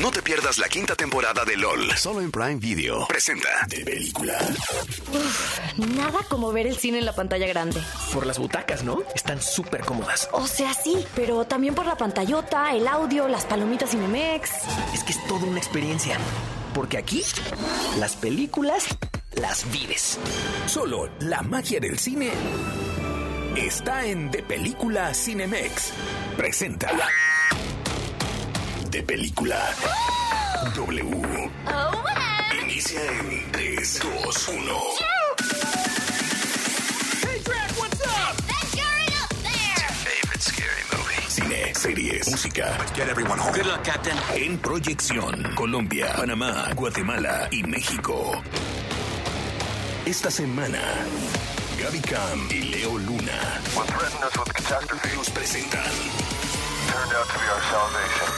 No te pierdas la quinta temporada de LOL. Solo en Prime Video. Presenta de película. Nada como ver el cine en la pantalla grande. Por las butacas, ¿no? Están súper cómodas. O sea, sí, pero también por la pantallota, el audio, las palomitas Cinemex. Es que es toda una experiencia. Porque aquí, las películas las vives. Solo la magia del cine está en De Película Cinemex. Presenta. De película. W. Inicia en 3, 2, 1. Favorite scary movie. Cine, series, música. Get everyone home. Good luck, Captain. En proyección, Colombia, Panamá, Guatemala y México. Esta semana, Gaby Cam y Leo Luna nos presentan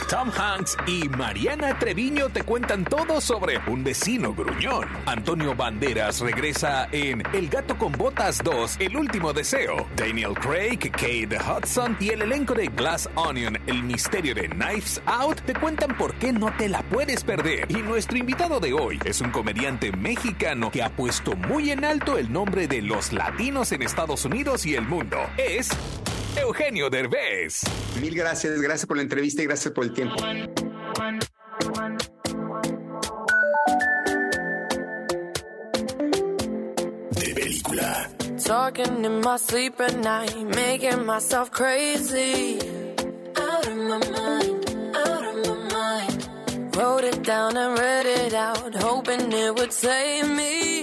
Tom Hanks y Mariana Treviño te cuentan todo sobre un vecino gruñón. Antonio Banderas regresa en El gato con botas 2, El último deseo. Daniel Craig, Kate Hudson y el elenco de Glass Onion, El misterio de Knives Out te cuentan por qué no te la puedes perder. Y nuestro invitado de hoy es un comediante mexicano que ha puesto muy en alto el nombre de los latinos en Estados Unidos y el mundo. Es Eugenio Derbez. Mil gracias, gracias por la entrevista y gracias por el tiempo. De película. Talking in my sleep at night, making myself crazy. Out of my mind, out of my mind. Wrote it down and read it out, hoping it would save me.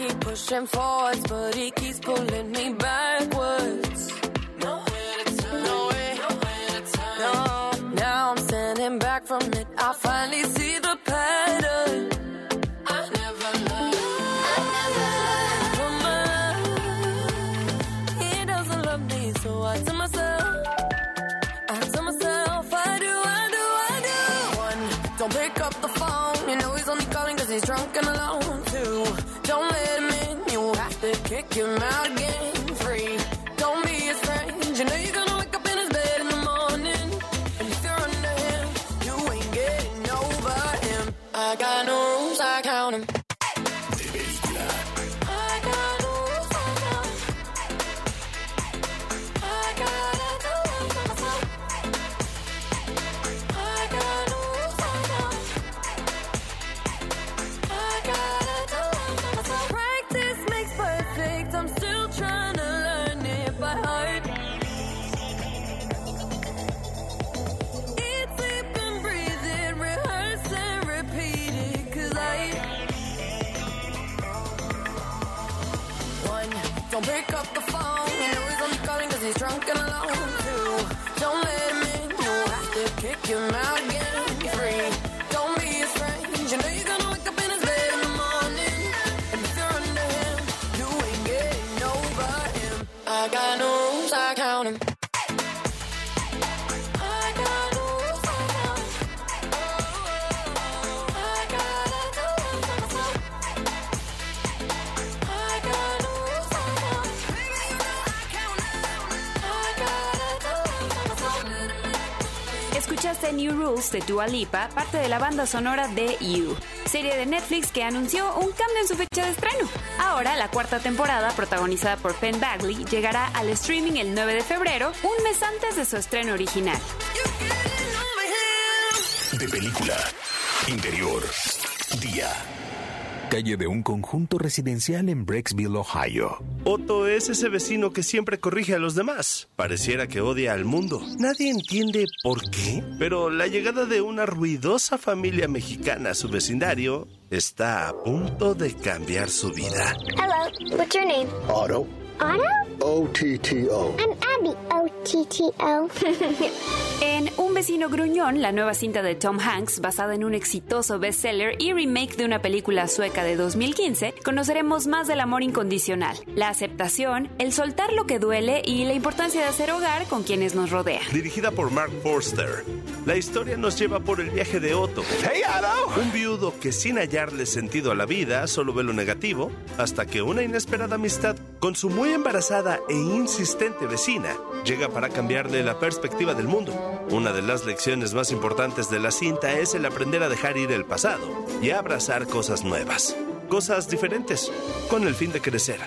keep pushing forwards, but he keeps pulling me backwards. Nowhere to turn, nowhere, nowhere to turn. No, now I'm standing back from it. I finally see de Dua Lipa, parte de la banda sonora de You. serie de Netflix que anunció un cambio en su fecha de estreno. Ahora, la cuarta temporada, protagonizada por Penn Bagley, llegará al streaming el 9 de febrero, un mes antes de su estreno original. De película. Interior. Día calle de un conjunto residencial en Brecksville, Ohio. Otto es ese vecino que siempre corrige a los demás. Pareciera que odia al mundo. Nadie entiende por qué, pero la llegada de una ruidosa familia mexicana a su vecindario está a punto de cambiar su vida. Hello, what's your name? Otto. Otto? O-T-T-O. I'm Abby. O-T-T-O. En Un vecino gruñón, la nueva cinta de Tom Hanks, basada en un exitoso bestseller y remake de una película sueca de 2015, conoceremos más del amor incondicional, la aceptación, el soltar lo que duele y la importancia de hacer hogar con quienes nos rodean. Dirigida por Mark Forster, la historia nos lleva por el viaje de Otto. ¡Hey, Otto! Un viudo que sin hallarle sentido a la vida solo ve lo negativo, hasta que una inesperada amistad con su muy embarazada e insistente vecina llega para cambiarle la perspectiva del mundo. Una de las lecciones más importantes de la cinta es el aprender a dejar ir el pasado y abrazar cosas nuevas, cosas diferentes, con el fin de crecer.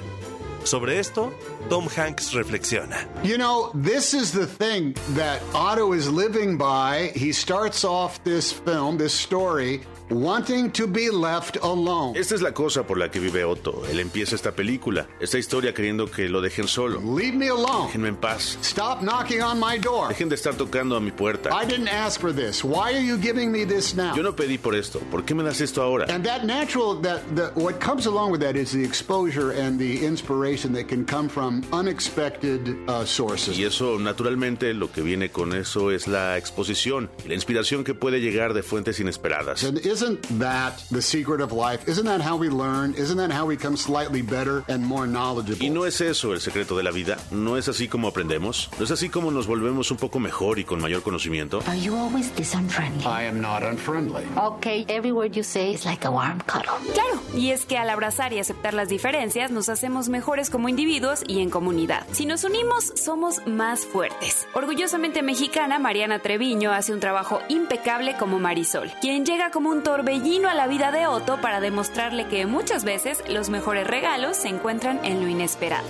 Sobre esto, Tom Hanks reflexiona. You know, this is the thing that Otto is living by. He starts off this film, this story, wanting to be left alone. Esta es la cosa por la que vive Otto. Él empieza esta película, esta historia queriendo que lo dejen solo. Leave me alone. Déjenme en paz. Stop knocking on my door. Dejen de estar tocando a mi puerta. I didn't ask for this. Why are you giving me this now? Yo no pedí por esto. ¿Por qué me das esto ahora? And that natural, that, that what comes along with that is the exposure and the inspiration that can come from unexpected uh, sources. Y eso, naturalmente, lo que viene con eso es la exposición, la inspiración que puede llegar de fuentes inesperadas. And isn't that the secret of life? Isn't that how we learn? Isn't that how we become slightly better and more knowledgeable? Y no es eso el secreto de la vida. No es así como aprendemos. No es así como nos volvemos un poco mejor y con mayor conocimiento. Are you always this unfriendly? I am not unfriendly. Okay, every word you say is like a warm cuddle. Claro, y es que al abrazar y aceptar las diferencias nos hacemos mejores como individuos y en comunidad. Si nos unimos, somos más fuertes. Orgullosamente mexicana, Mariana Treviño hace un trabajo impecable como Marisol, quien llega como un torbellino a la vida de Otto para demostrarle que muchas veces los mejores regalos se encuentran en lo inesperado.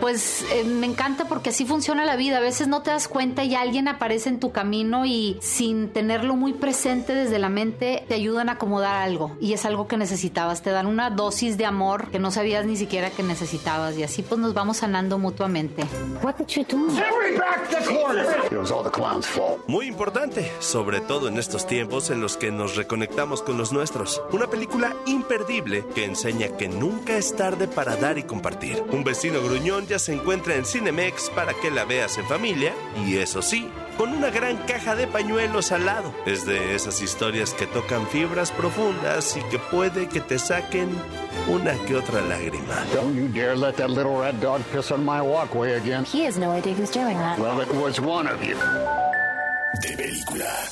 Pues eh, me encanta porque así funciona la vida. A veces no te das cuenta y alguien aparece en tu camino y sin tenerlo muy presente desde la mente te ayudan a acomodar algo. Y es algo que necesitabas. Te dan una dosis de amor que no sabías ni siquiera que necesitabas. Y así pues nos vamos sanando mutuamente. What did you do? It was all the clown's fault. Muy importante, sobre todo en estos tiempos en los que nos reconectamos con los nuestros. Una película imperdible que enseña que nunca es tarde para dar y compartir. Un vecino gruñón ya se encuentra en Cinemex para que la veas en familia y eso sí, con una gran caja de pañuelos al lado. Es de esas historias que tocan fibras profundas y que puede que te saquen una que otra lágrima. Don't you dare let that little red dog piss on my walkway again. He has no idea who's doing that. Well, it was one of you. De película.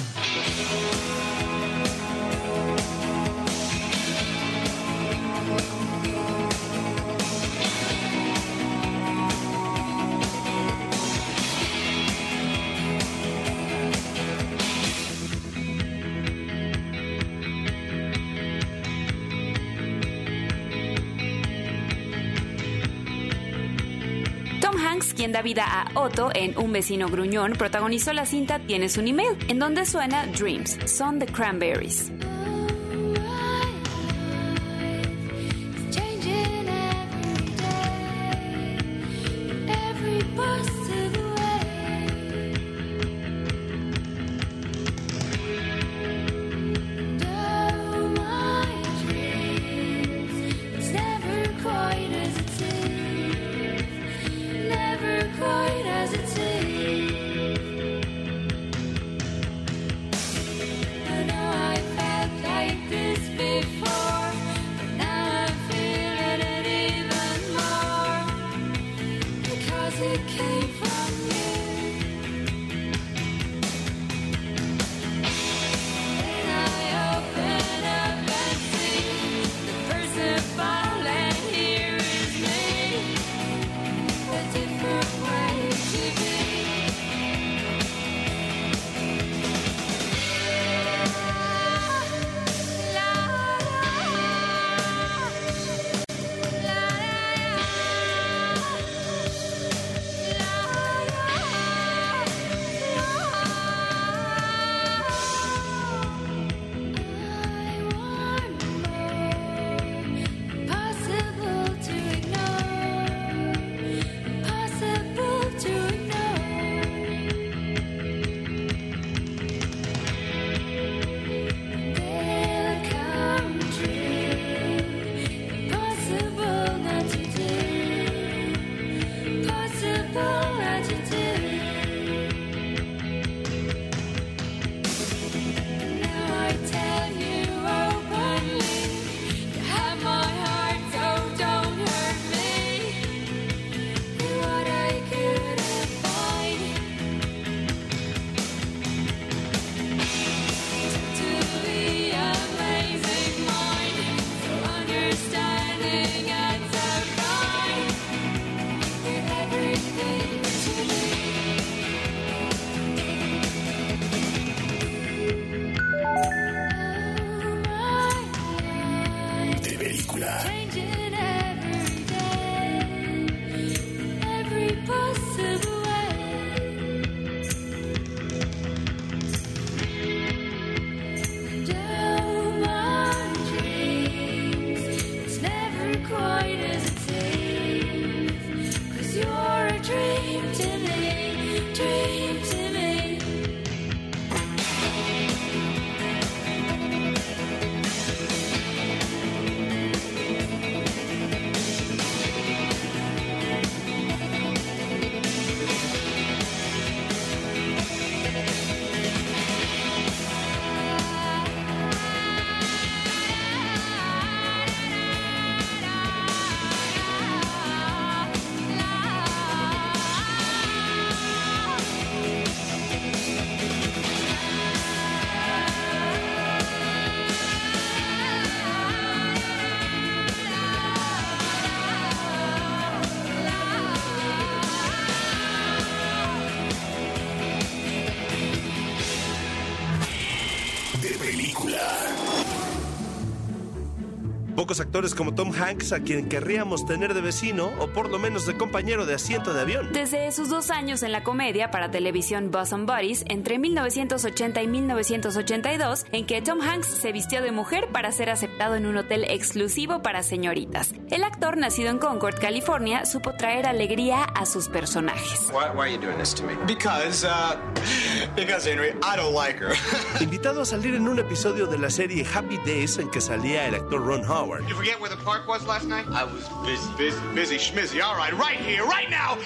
Quien da vida a Otto en Un vecino gruñón, protagonizó la cinta Tienes un email, en donde suena Dreams, son The Cranberries. Pocos actores como Tom Hanks a quien querríamos tener de vecino o por lo menos de compañero de asiento de avión. Desde sus dos años en la comedia para televisión Bosom Buddies, entre 1980 y 1982, en que Tom Hanks se vistió de mujer para ser aceptado en un hotel exclusivo para señoritas. El actor, nacido en Concord, California, supo traer alegría a sus personajes. Are you because Henry, I don't like her. Invitado a salir en un episodio de la serie Happy Days en que salía el actor Ron Howard. You forget where the park was last night? I was busy, busy, busy, schmizzy. All right, right here, right now.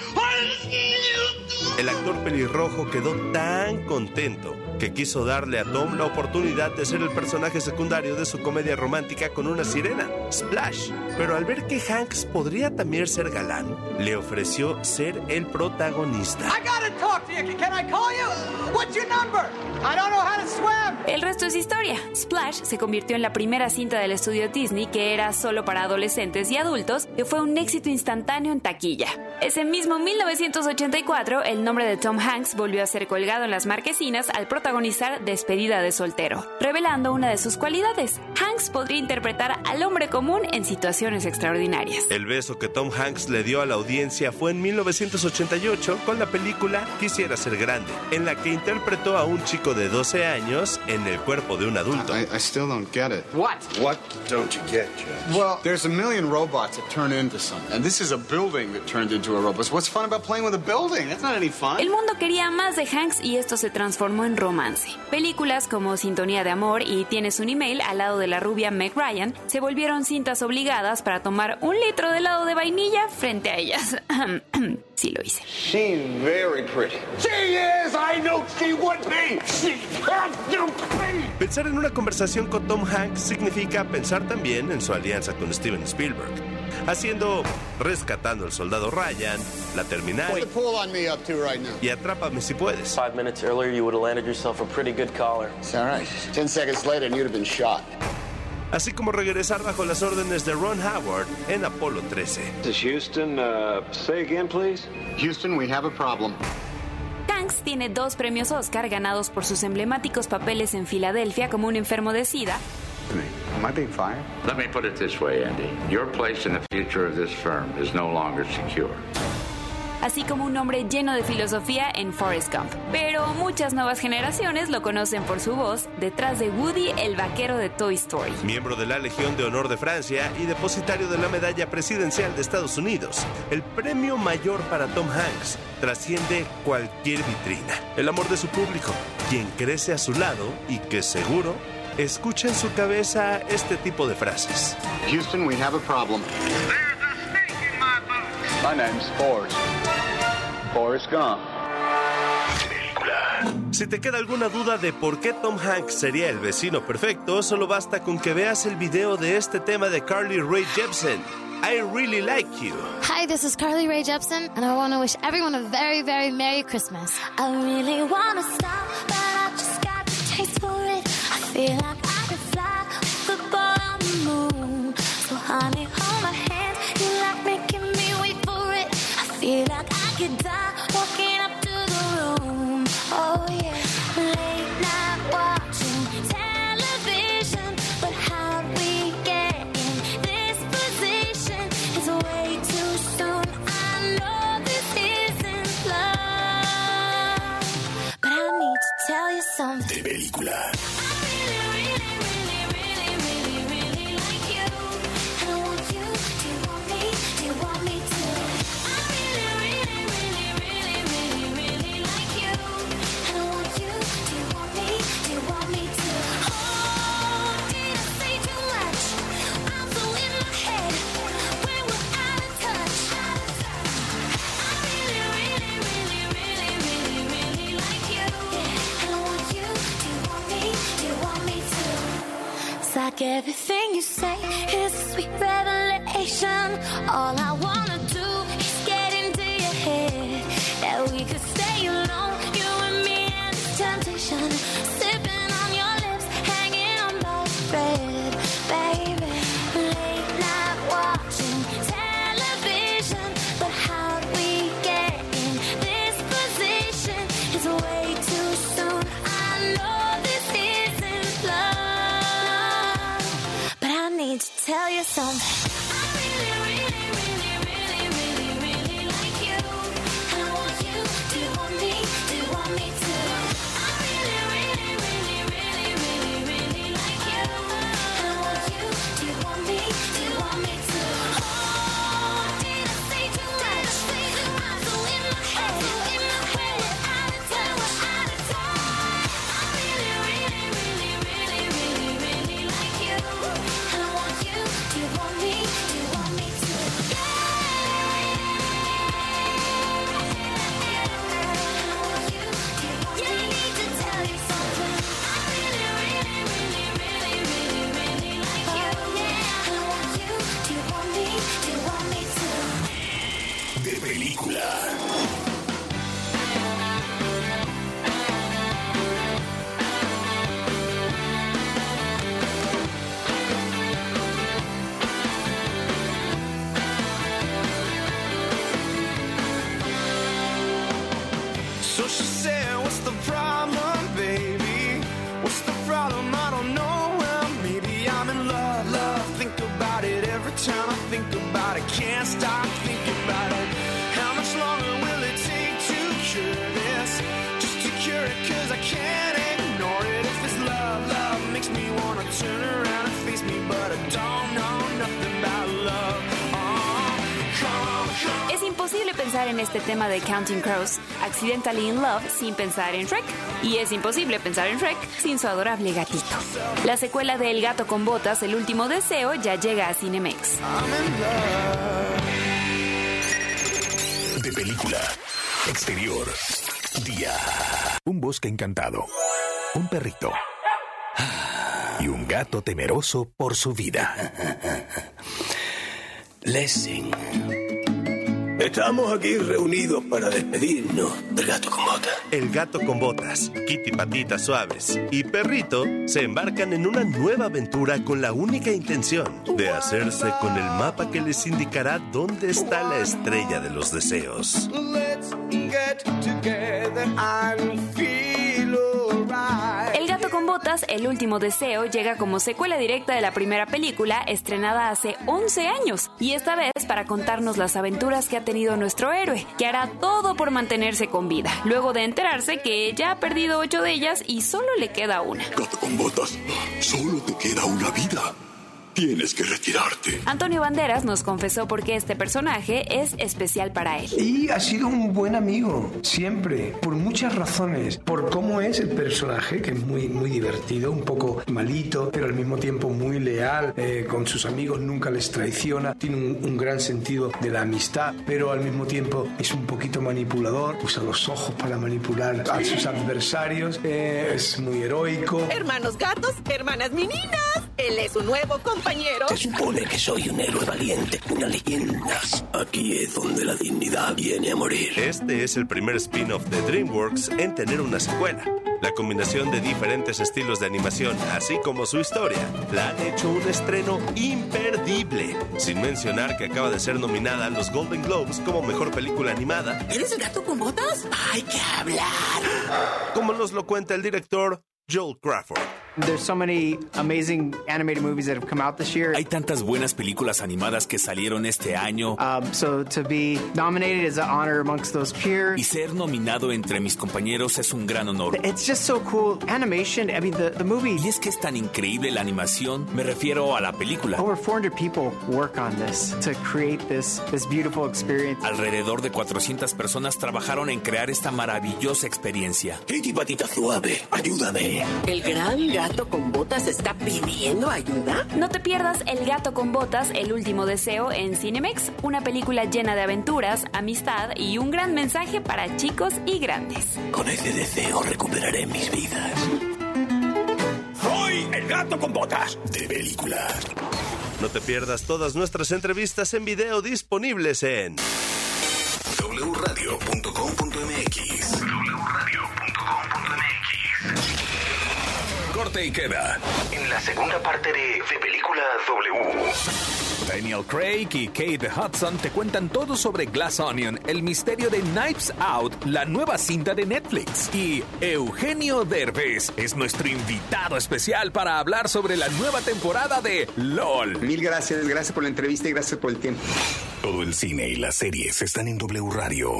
El actor pelirrojo quedó tan contento que quiso darle a Tom la oportunidad de ser el personaje secundario de su comedia romántica con una sirena, Splash. Pero al ver que Hanks podría también ser galán, le ofreció ser el protagonista. I gotta talk to you. Can I call you? What's your number? I don't know how to swim. El resto es historia. Splash se convirtió en la primera cinta del estudio Disney que era solo para adolescentes y adultos, que fue un éxito instantáneo en taquilla. Ese mismo 1984, el nombre de Tom Hanks volvió a ser colgado en las marquesinas al protagonizar Despedida de soltero, revelando una de sus cualidades. Hanks podría interpretar al hombre común en situaciones extraordinarias. El beso que Tom Hanks le dio a la audiencia fue en 1988 con la película Quisiera ser grande, en la que interpretó a un chico de 12 años en el cuerpo de un adulto. I, I still don't get it. What? What don't you get, Judge? Well, there's a million robots that turn into something. And this is a building that turned into a robot. So what's fun about playing with a building? That's not any fun. El mundo quería más de Hanks y esto se transformó en romance. Películas como Sintonía de Amor y Tienes un email al lado de la rubia Meg Ryan se volvieron cintas obligadas para tomar un litro de helado de vainilla frente a ellas. sí lo hice. She's very pretty. She is! I knew she would be! She has to be! Pensar en una conversación con Tom Hanks significa pensar también en su alianza con Steven Spielberg, haciendo Rescatando al Soldado Ryan, La Terminal y Atrápame si puedes. Five minutes earlier, you would have landed yourself a pretty good collar. It's all right. Ten seconds later, and you'd have been shot. Así como regresar bajo las órdenes de Ron Howard en Apolo 13. This is Houston. Uh, say again, please. Houston, we have a problem. Hanks tiene dos premios Oscar ganados por sus emblemáticos papeles en Filadelfia como un enfermo de SIDA Am I being fired? Let me put it this way, Andy. Your place in the future of this firm is no longer secure. así como un hombre lleno de filosofía en Forrest Gump. Pero muchas nuevas generaciones lo conocen por su voz detrás de Woody, el vaquero de Toy Story. Miembro de la Legión de Honor de Francia y depositario de la Medalla Presidencial de Estados Unidos, el premio mayor para Tom Hanks trasciende cualquier vitrina. El amor de su público, quien crece a su lado y que seguro escucha en su cabeza este tipo de frases. Houston, we have a problem. My name's Forrest. Forrest Gump. Si te queda alguna duda de por qué Tom Hanks sería el vecino perfecto, solo basta con que veas el video de este tema de Carly Rae Jepsen. I really like you. Hi, this is Carly Rae Jepsen, and I want to wish everyone a very, very Merry Christmas. I really want to stop, but feel like I could fly the moon. So, honey, hold my hand. You like making me wait for it. I feel like I could die like everything you say is a sweet revelation. All I wanna do is get into your head that we could stay alone, you and me, and the temptation. To tell about it. Can't stop thinking about it. How much longer will it take to cure this? Just to cure it, cause I can't pensar en este tema de Counting Crows, Accidentally in Love, sin pensar en Shrek. Y es imposible pensar en Shrek sin su adorable gatito. La secuela de El gato con botas, El último deseo, ya llega a Cinemex. De película. Exterior. Día. Un bosque encantado. Un perrito. Y un gato temeroso por su vida. Lessing. Estamos aquí reunidos para despedirnos del gato con botas. El gato con botas, Kitty Patitas Suaves y Perrito se embarcan en una nueva aventura con la única intención de hacerse con el mapa que les indicará dónde está la estrella de los deseos. Let's get together and feel El último deseo, llega como secuela directa de la primera película, estrenada hace 11 años, y esta vez para contarnos las aventuras que ha tenido nuestro héroe, que hará todo por mantenerse con vida, luego de enterarse que ya ha perdido 8 de ellas y solo le queda una. Con botas. Solo te queda una vida. Tienes que retirarte. Antonio Banderas nos confesó por qué este personaje es especial para él. Y ha sido un buen amigo, siempre, por muchas razones. Por cómo es el personaje, que es muy, muy divertido, un poco malito, pero al mismo tiempo muy leal, eh, con sus amigos nunca les traiciona, tiene un, un gran sentido de la amistad, pero al mismo tiempo es un poquito manipulador, usa los ojos para manipular a sus adversarios, eh, es muy heroico. Hermanos gatos, hermanas meninas. Él es su nuevo compañero. Se supone que soy un héroe valiente, una leyenda. Aquí es donde la dignidad viene a morir. Este es el primer spin-off de DreamWorks en tener una secuela. La combinación de diferentes estilos de animación, así como su historia, la han hecho un estreno imperdible. Sin mencionar que acaba de ser nominada a los Golden Globes como mejor película animada, ¿Eres el gato con botas? Hay que hablar. como nos lo cuenta el director Joel Crawford. There's so many amazing animated movies that have come out this year. Hay tantas buenas películas animadas que salieron este año. Um, so to be nominated is an honor amongst those peers. Y ser nominado entre mis compañeros es un gran honor. It's just so cool. Animation, I mean, the, the movie. Y es que es tan increíble la animación, me refiero a la película. Over 400 people work on this to create this, this beautiful experience. Alrededor de 400 personas trabajaron en crear esta maravillosa experiencia. Katie Patita Suave, ayúdame. El gran gato con botas está pidiendo ayuda. No te pierdas El gato con botas, El último deseo en Cinemex, una película llena de aventuras, amistad y un gran mensaje para chicos y grandes. Con ese deseo recuperaré mis vidas. Soy el gato con botas. De película. No te pierdas todas nuestras entrevistas en video disponibles en wradio.com.mx. Corte y queda. En la segunda parte de, de Película W. Daniel Craig y Kate Hudson te cuentan todo sobre Glass Onion, el misterio de Knives Out, la nueva cinta de Netflix. Y Eugenio Derbez es nuestro invitado especial para hablar sobre la nueva temporada de LOL. Mil gracias, gracias por la entrevista y gracias por el tiempo. Todo el cine y las series están en W Radio.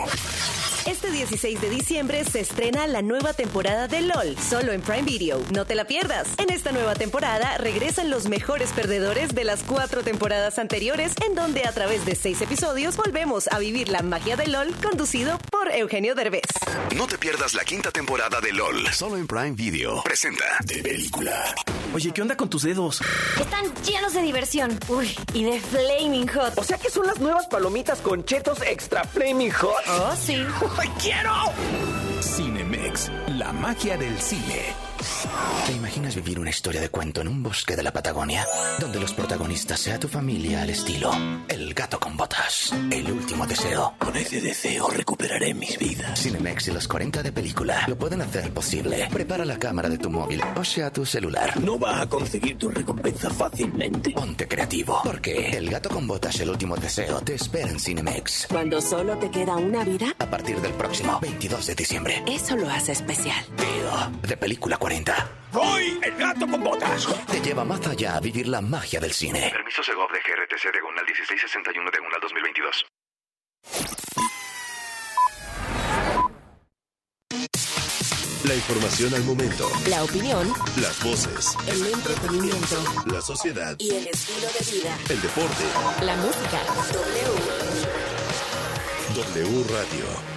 Este 16 de diciembre se estrena la nueva temporada de LOL, solo en Prime Video. No te la pierdas. En esta nueva temporada regresan los mejores perdedores de las cuatro temporadas anteriores, en donde a través de seis episodios volvemos a vivir la magia de LOL, conducido por Eugenio Derbez. No te pierdas la quinta temporada de LOL, solo en Prime Video. Presenta de película. Oye, ¿qué onda con tus dedos? Están llenos de diversión. Uy, y de Flaming Hot. O sea que son las nuevas palomitas con chetos extra Flaming Hot. Oh, sí. ¡Ay, quiero! Cinemex, la magia del cine. ¿Te imaginas vivir una historia de cuento en un bosque de la Patagonia? Donde los protagonistas sea tu familia al estilo El gato con botas, El último deseo. Con ese deseo recuperaré mis vidas. Cinemex y los 40 de película lo pueden hacer posible. Prepara la cámara de tu móvil o sea tu celular. No vas a conseguir tu recompensa fácilmente. Ponte creativo, porque El gato con botas, El último deseo te espera en Cinemex. Cuando solo te queda una vida, A partir del próximo 22 de diciembre. eso lo hace especial. Tío, de película 40. ¡Voy! ¡El gato con botas! Te lleva más allá a vivir la magia del cine. Permiso Segov de GRTC Diagonal 1661 Diagonal 2022. La información al momento, La opinión, las voces, el entretenimiento la sociedad, y el estilo de vida. el deporte. La música. W. W Radio.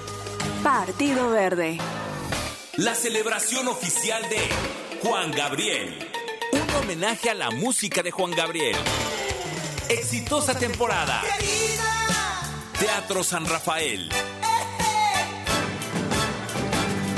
Partido Verde. La celebración oficial de Juan Gabriel. Un homenaje a la música de Juan Gabriel. Exitosa temporada. Teatro San Rafael.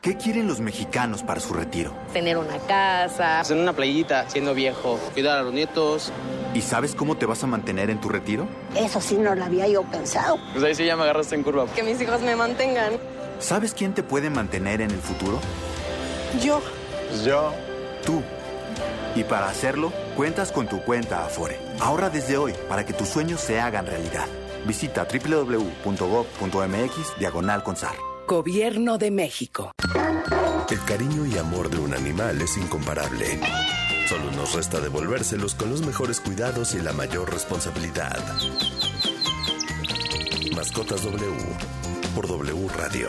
¿Qué quieren los mexicanos para su retiro? Tener una casa. En una playita, siendo viejo, cuidar a los nietos. ¿Y sabes cómo te vas a mantener en tu retiro? Eso sí no lo había yo pensado. Pues ahí sí ya me agarraste en curva. Que mis hijos me mantengan. ¿Sabes quién te puede mantener en el futuro? Yo. Pues yo. Tú. Y para hacerlo, cuentas con tu cuenta Afore. Ahorra desde hoy para que tus sueños se hagan realidad. Visita www.gov.mx diagonal consar. Gobierno de México. El cariño y amor de un animal es incomparable. Solo nos resta devolvérselos con los mejores cuidados y la mayor responsabilidad. Mascotas W por W Radio.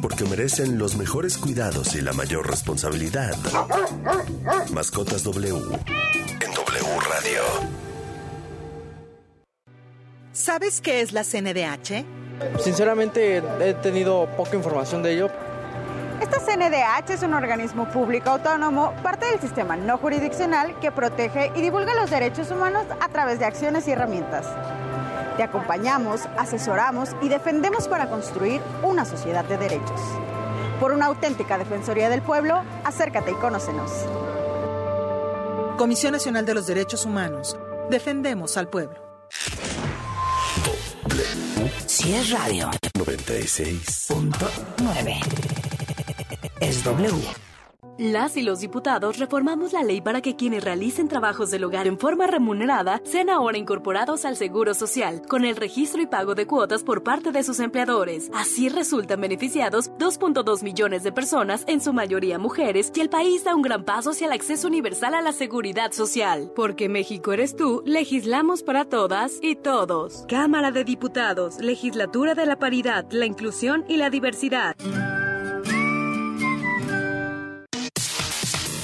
Porque merecen los mejores cuidados y la mayor responsabilidad. Mascotas W en W Radio. ¿Sabes qué es la CNDH? Sinceramente he tenido poca información de ello. Esta CNDH es un organismo público autónomo, parte del sistema no jurisdiccional que protege y divulga los derechos humanos a través de acciones y herramientas. Te acompañamos, asesoramos y defendemos para construir una sociedad de derechos. Por una auténtica Defensoría del Pueblo, acércate y conócenos. Comisión Nacional de los Derechos Humanos. Defendemos al pueblo. Si es radio. 96.9. Es W. Las y los diputados reformamos la ley para que quienes realicen trabajos del hogar en forma remunerada sean ahora incorporados al Seguro Social, con el registro y pago de cuotas por parte de sus empleadores. Así resultan beneficiados 2.2 millones de personas, en su mayoría mujeres, y el país da un gran paso hacia el acceso universal a la seguridad social. Porque México eres tú, legislamos para todas y todos. Cámara de Diputados, Legislatura de la Paridad, la Inclusión y la Diversidad.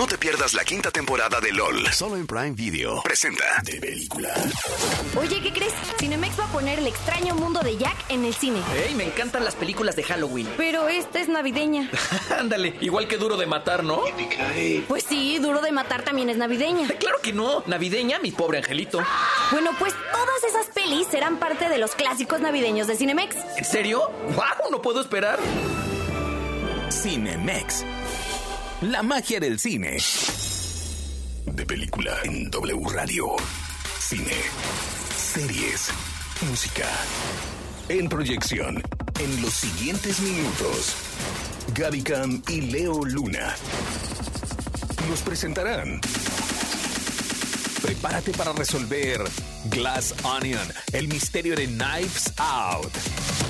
No te pierdas la quinta temporada de LOL. Solo en Prime Video. Presenta de película. Oye, ¿qué crees? Cinemex va a poner El extraño mundo de Jack en el cine. ¡Ey! Me encantan las películas de Halloween. Pero esta es navideña. Ándale, igual que Duro de Matar, ¿no? Pues sí, Duro de Matar también es navideña. Claro que no. Navideña, mi pobre angelito. Bueno, pues todas esas pelis serán parte de los clásicos navideños de Cinemex. ¿En serio? ¡Wow! No puedo esperar. Cinemex. La magia del cine. De película en W Radio. Cine. Series. Música. En proyección. En los siguientes minutos. Gaby Cam y Leo Luna. Nos presentarán. Prepárate para resolver Glass Onion, el misterio de Knives Out.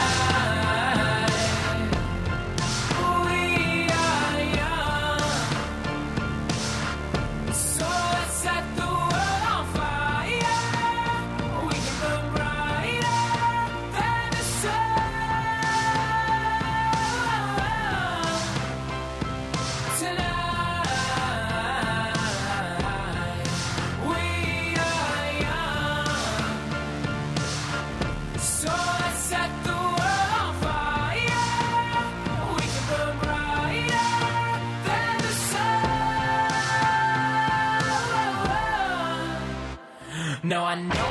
Now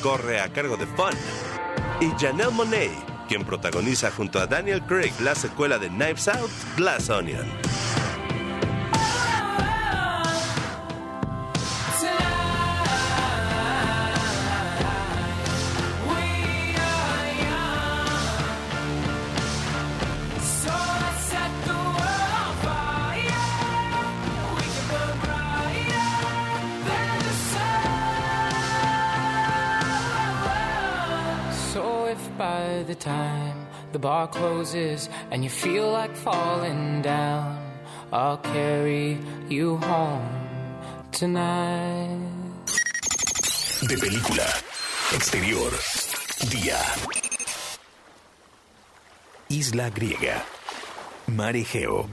corre a cargo de Fun. Y Janelle Monet, quien protagoniza junto a Daniel Craig la secuela de Knives Out, Glass Onion. Closes and you feel like falling down, I'll carry you home tonight. De película. Exterior. Día. Isla griega. Mar Egeo.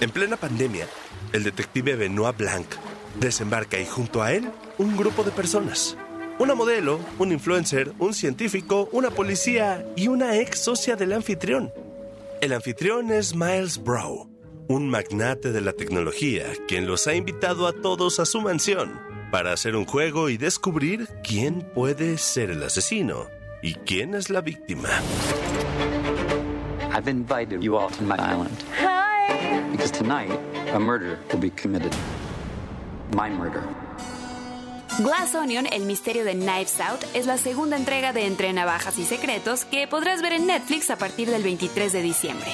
En plena pandemia, el detective Benoit Blanc desembarca y junto a él un grupo de personas. Una modelo, un influencer, un científico, una policía y una ex socia del anfitrión. El anfitrión es Miles Brow, un magnate de la tecnología, quien los ha invitado a todos a su mansión para hacer un juego y descubrir quién puede ser el asesino y quién es la víctima. I've invited you all to my island. Hi. Because tonight, a murder will be committed. My murder. Glass Onion, el misterio de Knives Out, es la segunda entrega de Entre Navajas y Secretos que podrás ver en Netflix a partir del 23 de diciembre.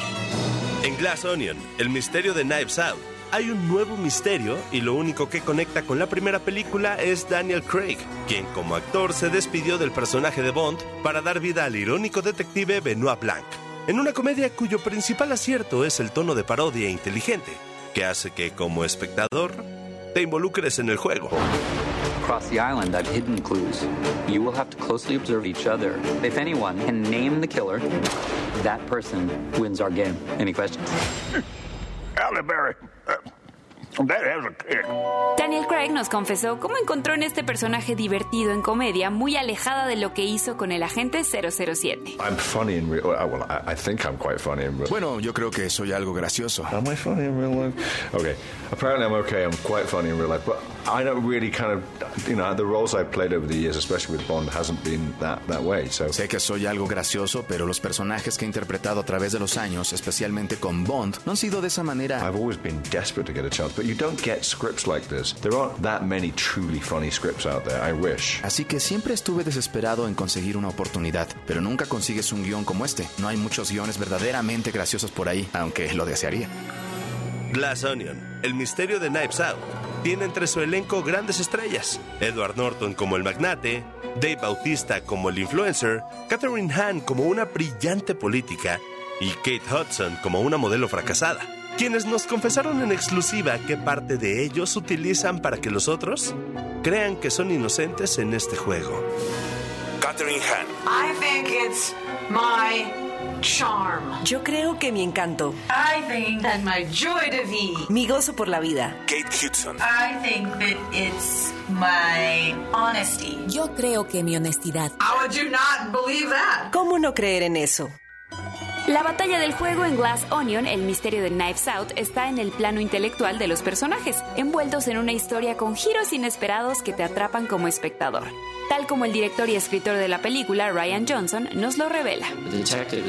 En Glass Onion, el misterio de Knives Out, hay un nuevo misterio y lo único que conecta con la primera película es Daniel Craig, quien como actor se despidió del personaje de Bond para dar vida al irónico detective Benoit Blanc, en una comedia cuyo principal acierto es el tono de parodia inteligente, que hace que como espectador te involucres en el juego. Across the island, I've hidden clues. You will have to closely observe each other. If anyone can name the killer, that person wins our game. Any questions? Halle. Daniel Craig nos confesó cómo encontró en este personaje divertido en comedia muy alejada de lo que hizo con el agente 007. I'm funny in real. uh, Well, I, I think I'm quite funny in real. Bueno, yo creo que soy algo gracioso. Am I funny in real life? Okay. Apparently, I'm okay. I'm quite funny in real life, but I don't really kind of, you know, the roles I've played over the years, especially with Bond, hasn't been that that way. So Sé que soy algo gracioso, pero los personajes que he interpretado a través de los años, especialmente con Bond, no han sido de esa manera. I've always been desperate to get a chance, but don't get scripts like this. There aren't that many truly funny scripts out there. I wish. Así que siempre estuve desesperado en conseguir una oportunidad, pero nunca consigues un guion como este. No hay muchos guiones verdaderamente graciosos por ahí, aunque lo desearía. Glass Onion, el misterio de Knives Out, tiene entre su elenco grandes estrellas. Edward Norton como el magnate, Dave Bautista como el influencer, Catherine Hahn como una brillante política y Kate Hudson como una modelo fracasada, quienes nos confesaron en exclusiva qué parte de ellos utilizan para que los otros crean que son inocentes en este juego. Catherine Hahn. I think it's my charm. Yo creo que mi encanto, I think that my joy de vivre. mi gozo por la vida, Kate Hudson. I think that it's my honesty. Yo creo que mi honestidad. How would you not believe that? ¿cómo no creer en eso? La batalla del juego en Glass Onion, el misterio de Knives Out, está en el plano intelectual de los personajes, envueltos en una historia con giros inesperados que te atrapan como espectador. Tal como el director y escritor de la película, Ryan Johnson, nos lo revela. El detective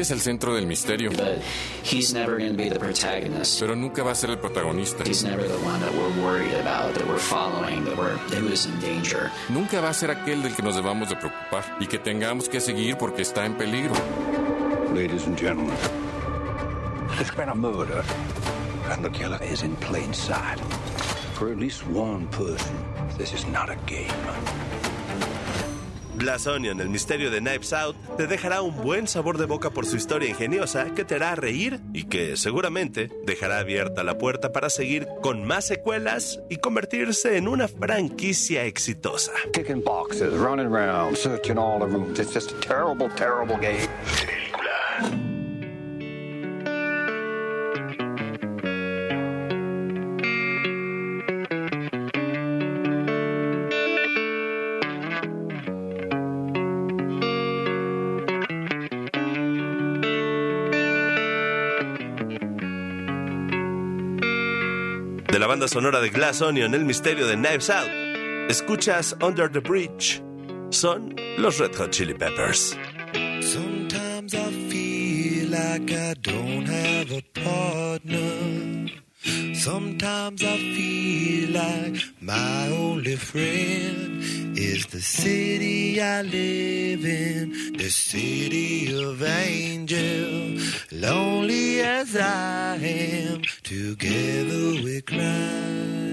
es el centro del misterio. Pero nunca va a ser el protagonista. He's never the one that we're worried about, that we're following, that we're who is in danger. Nunca va a ser aquel del que nos debamos de preocupar y que tengamos que seguir porque está en peligro. Ladies and gentlemen, there's been a murder, and the killer is in plain sight. For at least one person, this is not a game. Glass Onion, el misterio de Knives Out, te dejará un buen sabor de boca por su historia ingeniosa que te hará reír y que seguramente dejará abierta la puerta para seguir con más secuelas y convertirse en una franquicia exitosa. Kicking boxes, running around, searching all the rooms. It's just a terrible, terrible game. De banda sonora de Glass Onion, el misterio de Knives Out, Escuchas Under the Bridge. Son los Red Hot Chili Peppers. Sometimes I feel like I don't have a partner. Sometimes I feel like my only friend is the city I live in, the city of angel. Lonely as I am, together we cry.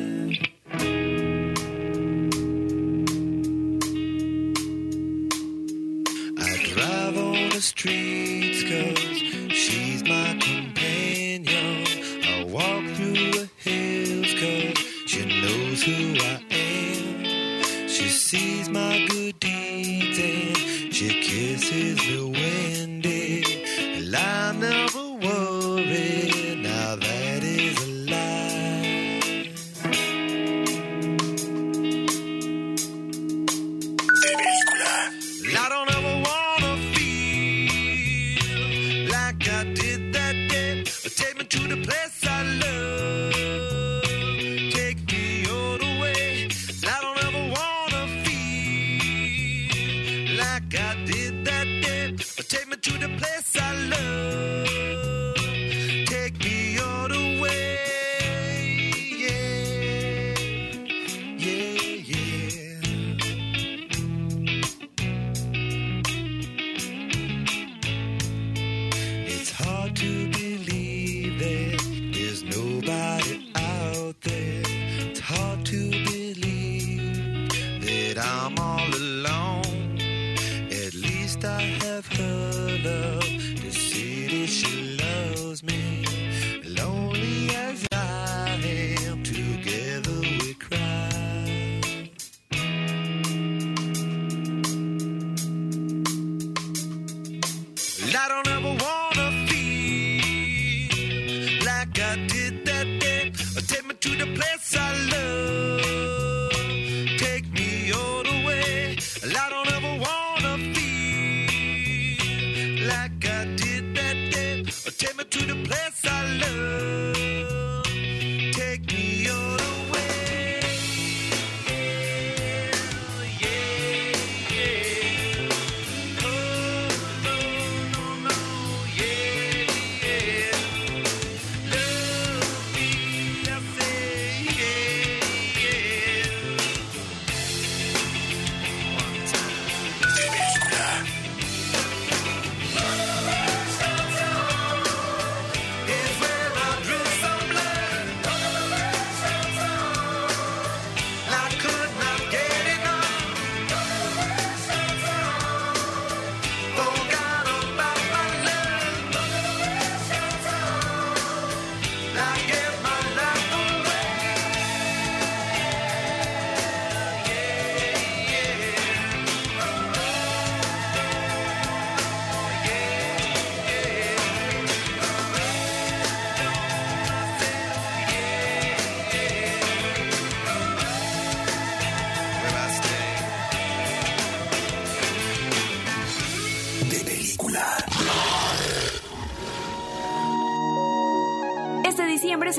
Like I did that day. Take me to the place I love.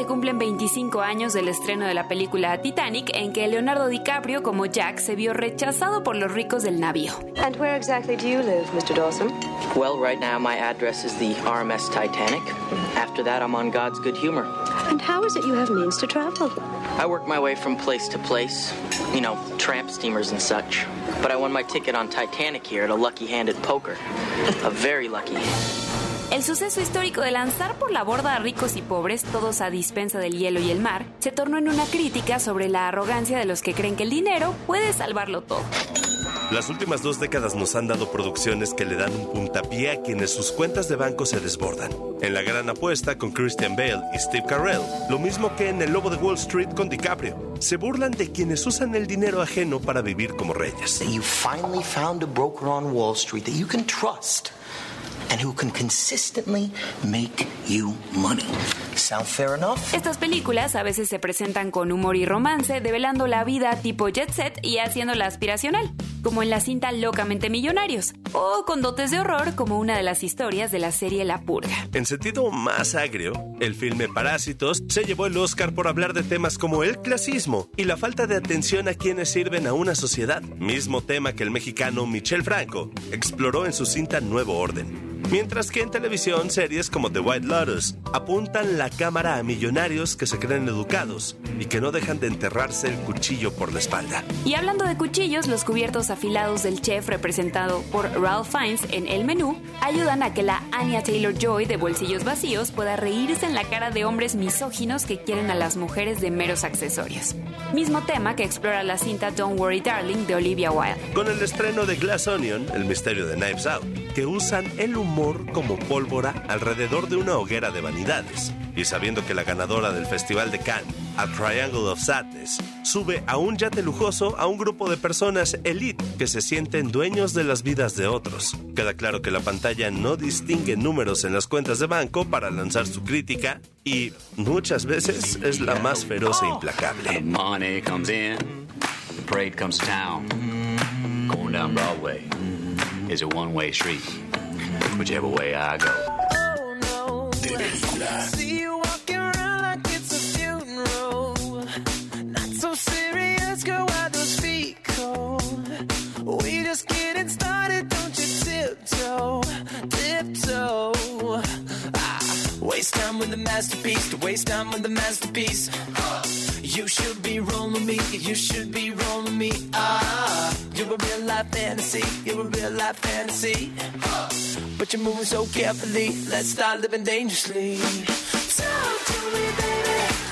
Se cumplen 25 años del estreno de la película Titanic, en que Leonardo DiCaprio como Jack se vio rechazado por los ricos del navío. And where exactly do you live, Mr. Dawson? Well, right now my address is the RMS Titanic. After that, I'm on God's good humor. And how is it you have means to travel? I work my way from place to place, you know, tramp steamers and such. But I won my ticket on Titanic here at a lucky handed poker. a very lucky. El suceso histórico de lanzar por la borda a ricos y pobres, todos a dispensa del hielo y el mar, se tornó en una crítica sobre la arrogancia de los que creen que el dinero puede salvarlo todo. Las últimas dos décadas nos han dado producciones que le dan un puntapié a quienes sus cuentas de banco se desbordan. En La Gran Apuesta con Christian Bale y Steve Carell, lo mismo que en El Lobo de Wall Street con DiCaprio. Se burlan de quienes usan el dinero ajeno para vivir como reyes. You finally found a broker on Wall Street that you can trust and who can consistently make you money. Sound fair enough? Estas películas a veces se presentan con humor y romance, develando la vida tipo jet set y haciéndola aspiracional, como en la cinta Locamente Millonarios, o con dotes de horror como una de las historias de la serie La Purga. En sentido más agrio, el filme Parásitos se llevó el Oscar por hablar de temas como el clasismo y la falta de atención a quienes sirven a una sociedad, mismo tema que el mexicano Michel Franco exploró en su cinta Nuevo Orden. Mientras que en televisión, series como The White Lotus apuntan la cámara a millonarios que se creen educados y que no dejan de enterrarse el cuchillo por la espalda. Y hablando de cuchillos, los cubiertos afilados del chef representado por Ralph Fiennes en El Menú ayudan a que la Anya Taylor-Joy de Bolsillos Vacíos pueda reírse en la cara de hombres misóginos que quieren a las mujeres de meros accesorios. Mismo tema que explora la cinta Don't Worry Darling de Olivia Wilde. Con el estreno de Glass Onion, el misterio de Knives Out, que usan el humor como pólvora alrededor de una hoguera de vanidades. Y sabiendo que la ganadora del Festival de Cannes, A Triangle of Sadness, sube a un yate lujoso a un grupo de personas elite que se sienten dueños de las vidas de otros. Queda claro que la pantalla no distingue números en las cuentas de banco para lanzar su crítica y muchas veces es la más feroz e implacable. Money comes in, the parade comes to town. Going down Broadway is a one-way street. Whichever way I go. De película. See you walking around like it's a funeral. Not so serious, girl, why those feet cold? We just getting started, don't you tiptoe, tiptoe. Ah, waste time with the masterpiece, to waste time with the masterpiece. You should be rolling me, you should be rolling me. Ah, you're a real life fantasy, you're a real life fantasy. But you're moving so carefully, let's start living dangerously. Talk to me, baby.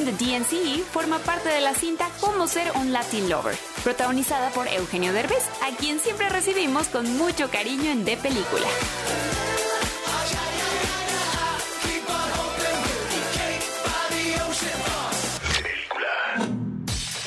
Ocean de DNCE forma parte de la cinta Cómo ser un Latin Lover, protagonizada por Eugenio Derbez, a quien siempre recibimos con mucho cariño en De Película.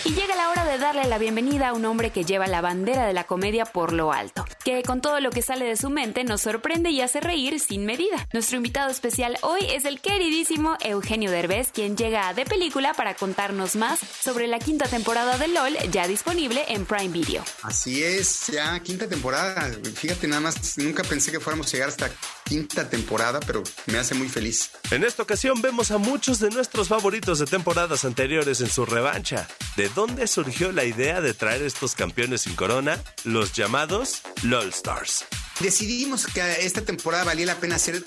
Y llega la hora de darle la bienvenida a un hombre que lleva la bandera de la comedia por lo alto. Que con todo lo que sale de su mente nos sorprende y hace reír sin medida. Nuestro invitado especial hoy es el queridísimo Eugenio Derbez, quien llega a De Película para contarnos más sobre la quinta temporada de LOL, ya disponible en Prime Video. Así es, ya quinta temporada. Fíjate, nada más, nunca pensé que fuéramos a llegar hasta quinta temporada, pero me hace muy feliz. En esta ocasión vemos a muchos de nuestros favoritos de temporadas anteriores en su revancha. ¿De dónde surgió la idea de traer estos campeones sin corona, los llamados Stars? Decidimos que esta temporada valía la pena hacer,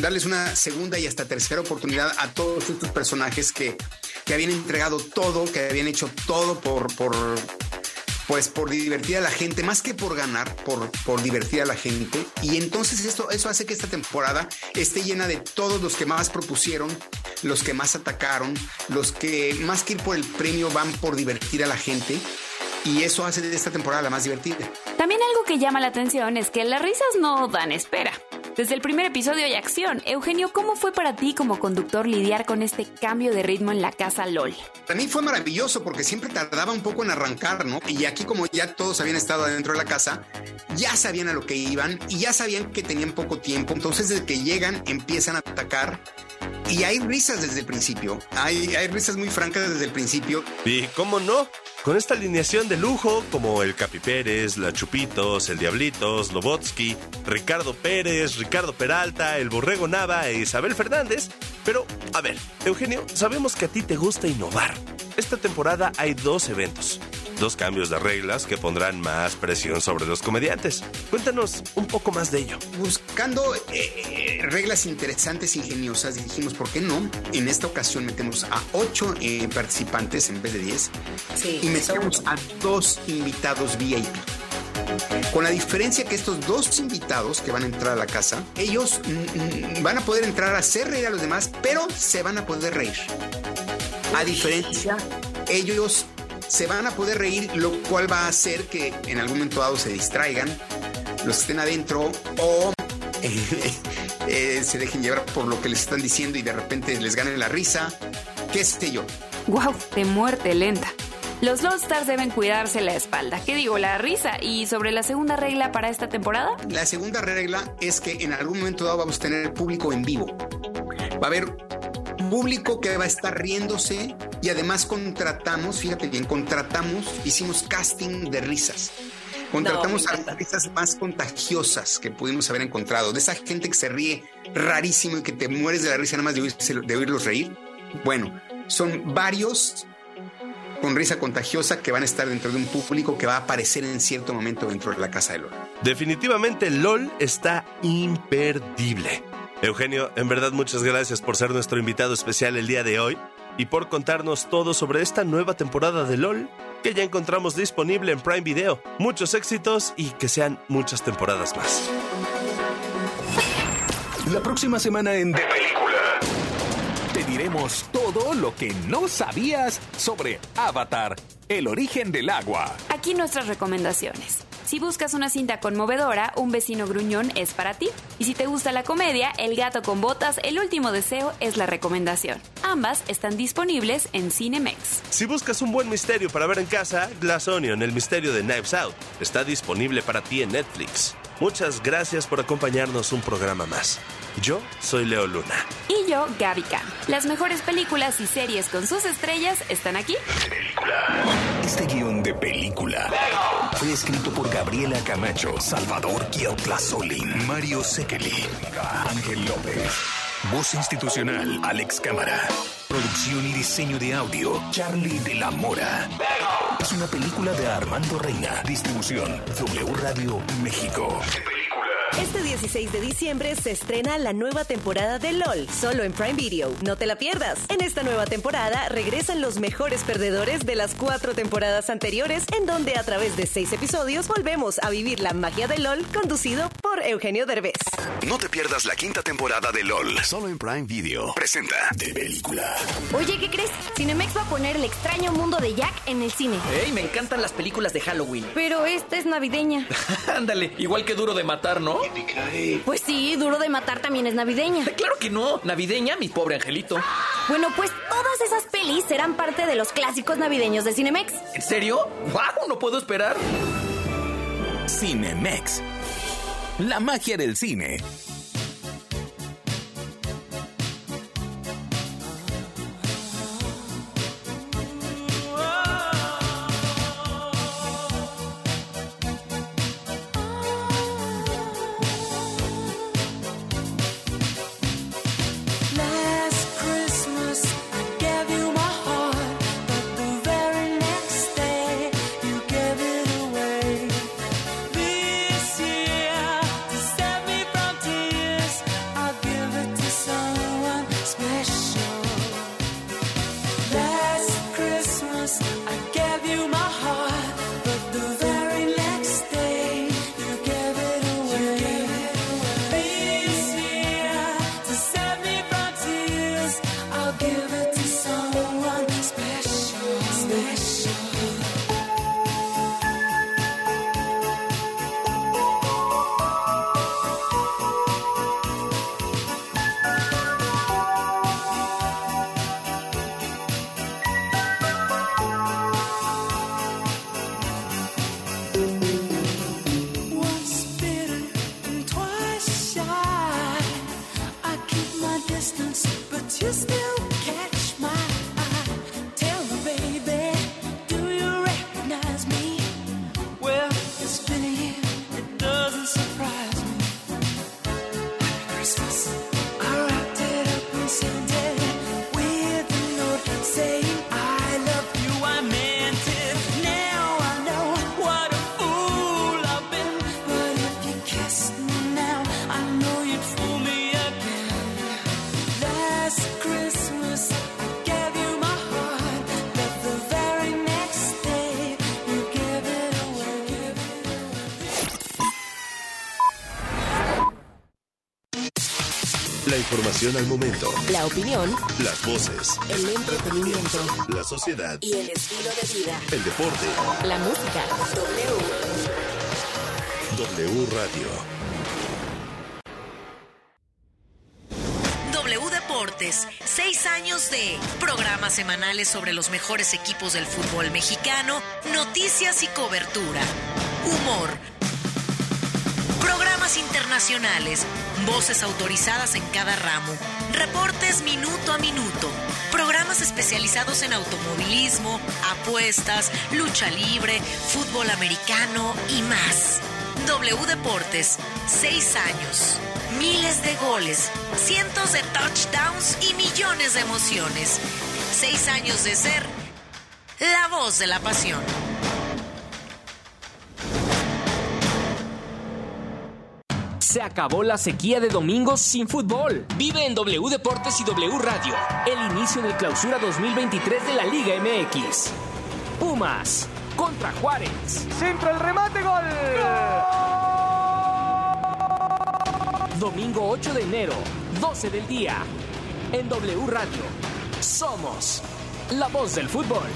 darles una segunda y hasta tercera oportunidad a todos estos personajes que, que habían entregado todo, que habían hecho todo por, por, pues por divertir a la gente, más que por ganar, por, por divertir a la gente. Y entonces esto, eso hace que esta temporada esté llena de todos los que más propusieron, los que más atacaron, los que más que ir por el premio van por divertir a la gente. Y eso hace de esta temporada la más divertida. También algo que llama la atención es que las risas no dan espera. Desde el primer episodio hay acción. Eugenio, ¿cómo fue para ti como conductor lidiar con este cambio de ritmo en la casa LOL? Para mí fue maravilloso porque siempre tardaba un poco en arrancar, ¿no? Y aquí como ya todos habían estado adentro de la casa, ya sabían a lo que iban y ya sabían que tenían poco tiempo. Entonces desde que llegan empiezan a atacar y hay risas desde el principio. Hay, hay risas muy francas desde el principio. ¿Y cómo no? Con esta alineación de lujo, como el Capi Pérez, la Chupitos, el Diablitos, Lobotsky, Ricardo Pérez, Ricardo Peralta, el Borrego Nava e Isabel Fernández. Pero, a ver, Eugenio, sabemos que a ti te gusta innovar. Esta temporada hay dos eventos. Dos cambios de reglas que pondrán más presión sobre los comediantes. Cuéntanos un poco más de ello. Buscando eh, reglas interesantes, ingeniosas, dijimos, ¿por qué no? En esta ocasión metemos a ocho eh, participantes en vez de diez. Sí, y metemos a dos invitados VIP. Con la diferencia que estos dos invitados que van a entrar a la casa, ellos mm, mm, van a poder entrar a hacer reír a los demás, pero se van a poder reír. A diferencia, ellos se van a poder reír, lo cual va a hacer que en algún momento dado se distraigan, los que estén adentro o eh, eh, se dejen llevar por lo que les están diciendo y de repente les gane la risa, qué sé yo. ¡Wow! De muerte lenta. Los LOL Stars deben cuidarse la espalda. ¿Qué digo? La risa. ¿Y sobre la segunda regla para esta temporada? La segunda regla es que en algún momento dado vamos a tener público en vivo. Va a haber público que va a estar riéndose y además contratamos, fíjate bien, contratamos, hicimos casting de risas. Contratamos No, a las risas más contagiosas que pudimos haber encontrado, de esa gente que se ríe rarísimo y que te mueres de la risa nada más de, oírse- de oírlos reír. Bueno, son varios con risa contagiosa que van a estar dentro de un público que va a aparecer en cierto momento dentro de la casa de Loro. Definitivamente LOL está imperdible. Eugenio, en verdad muchas gracias por ser nuestro invitado especial el día de hoy y por contarnos todo sobre esta nueva temporada de LOL que ya encontramos disponible en Prime Video. Muchos éxitos y que sean muchas temporadas más. La próxima semana en De Película todo lo que no sabías sobre Avatar, el origen del agua. Aquí nuestras recomendaciones. Si buscas una cinta conmovedora, Un vecino gruñón es para ti. Y si te gusta la comedia, El gato con botas, El último deseo es la recomendación. Ambas están disponibles en Cinemex. Si buscas un buen misterio para ver en casa, Glass Onion, el misterio de Knives Out, está disponible para ti en Netflix. Muchas gracias por acompañarnos un programa más. Yo soy Leo Luna. Y yo, Gaby Cam. Las mejores películas y series con sus estrellas están aquí. Este guion de película fue escrito por Gabriela Camacho, Salvador Solín, Mario Sekeli, Ángel López. Voz institucional, Alex Cámara. Producción y diseño de audio, Charlie de la Mora. Es una película de Armando Reina. Distribución, W Radio México. Este 16 de diciembre se estrena la nueva temporada de LOL, solo en Prime Video. No te la pierdas. En esta nueva temporada regresan los mejores perdedores de las cuatro temporadas anteriores, en donde a través de seis episodios volvemos a vivir la magia de LOL, conducido por Eugenio Derbez. No te pierdas la quinta temporada de LOL. Solo en Prime Video. Presenta de película. Oye, ¿qué crees? Cinemex va a poner el extraño mundo de Jack en el cine. ¡Ey! Me encantan las películas de Halloween. Pero esta es navideña. Ándale, igual que Duro de Matar, ¿no? Pues sí, Duro de Matar también es navideña. Claro que no. Navideña, mi pobre angelito. Bueno, pues todas esas pelis serán parte de los clásicos navideños de Cinemex. ¿En serio? ¡Wow! No puedo esperar. Cinemex. La magia del cine. Información al momento. La opinión, Las voces. el entretenimiento La sociedad. y el estilo de vida. El deporte. La música. W. W Radio. W Deportes, seis años de programas semanales sobre los mejores equipos del fútbol mexicano, noticias y cobertura, humor, internacionales, voces autorizadas en cada ramo, reportes minuto a minuto, programas especializados en automovilismo, apuestas, lucha libre, fútbol americano y más. W Deportes, seis años, miles de goles, cientos de touchdowns y millones de emociones. Seis años de ser la voz de la pasión. Se acabó la sequía de domingos sin fútbol. Vive en W Deportes y W Radio. El inicio del clausura 2023 de la Liga MX. Pumas contra Juárez. Centro el remate, gol. Domingo 8 de enero, 12 del día. En W Radio. Somos la voz del fútbol.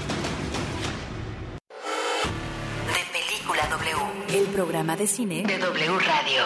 El programa de cine de W Radio.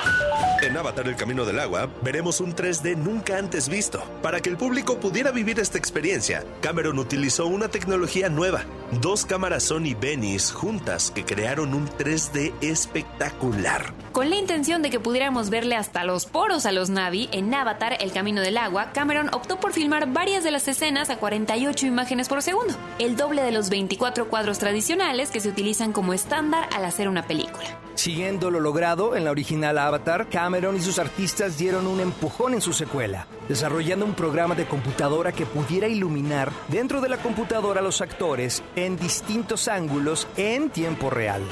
En Avatar El Camino del Agua veremos un 3D nunca antes visto. Para que el público pudiera vivir esta experiencia, Cameron utilizó una tecnología nueva, dos cámaras Sony Venice juntas que crearon un 3D espectacular. Con la intención de que pudiéramos verle hasta los poros a los Navi, en Avatar El Camino del Agua, Cameron optó por filmar varias de las escenas a 48 imágenes por segundo, el doble de los 24 cuadros tradicionales que se utilizan como estándar al hacer una película. Siguiendo lo logrado en la original Avatar, Cameron y sus artistas dieron un empujón en su secuela, desarrollando un programa de computadora que pudiera iluminar dentro de la computadora a los actores en distintos ángulos en tiempo real.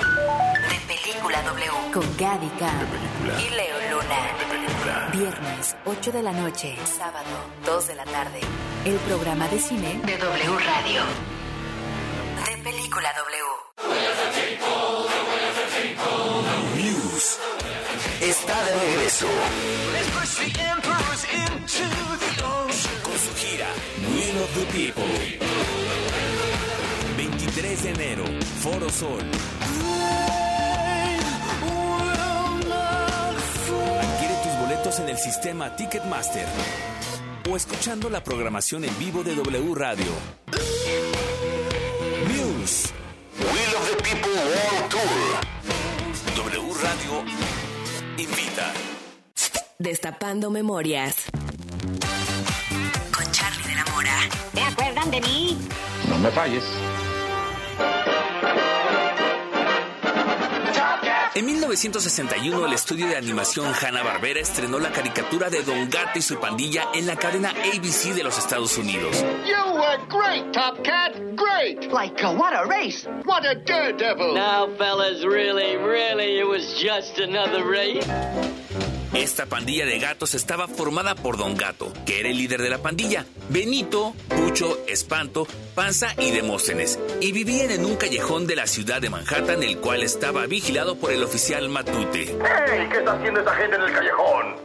Película W. Con Gaby Cam y Leo Luna. Viernes, 8 de la noche. Sábado, 2 de la tarde. El programa de cine de W Radio. De Película W. Está de regreso. Con su gira Will of the People. 23 de enero, Foro Sol. Adquiere tus boletos en el sistema Ticketmaster o escuchando la programación en vivo de W Radio. News. Will of the People World Tour. Radio invita. Destapando memorias. Con Charlie de la Mora. ¿Te acuerdan de mí? No me falles. En 1961, el estudio de animación Hanna-Barbera estrenó la caricatura de Don Gato y su pandilla en la cadena ABC de los Estados Unidos. You were great, Top Cat. Great. Like, uh, what a race. What a daredevil. Now, fellas, really, really, it was just another race. Esta pandilla de gatos estaba formada por Don Gato, que era el líder de la pandilla, Benito, Pucho, Espanto, Panza y Demóstenes, y vivían en un callejón de la ciudad de Manhattan, el cual estaba vigilado por el oficial Matute. ¡Hey! ¿Qué está haciendo esta gente en el callejón?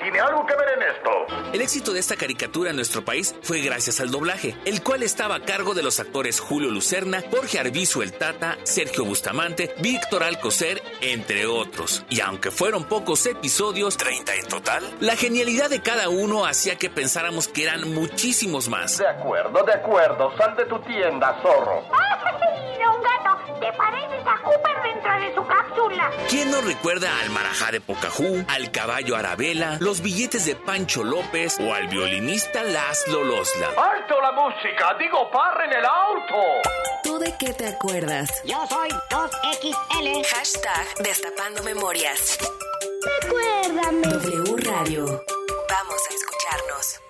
Tiene algo que ver en esto. El éxito de esta caricatura en nuestro país fue gracias al doblaje, el cual estaba a cargo de los actores Julio Lucerna, Jorge Arbizu el Tata, Sergio Bustamante, Víctor Alcocer, entre otros. Y aunque fueron pocos episodios, 30 en total, la genialidad de cada uno hacía que pensáramos que eran muchísimos más. De acuerdo, de acuerdo. Sal de tu tienda, zorro. ¡Ay, don gato! ¿Te pareces a Cooper dentro de su cápsula? ¿Quién no recuerda al marajá de Pocahú, al caballo Arabela, los billetes de Pancho López o al violinista Laszlo Losla? ¡Alto la música! ¡Digo, parren el auto! ¿Tú de qué te acuerdas? Yo soy 2XL. Hashtag Destapando memorias. Recuérdame. W Radio. Vamos a escucharnos.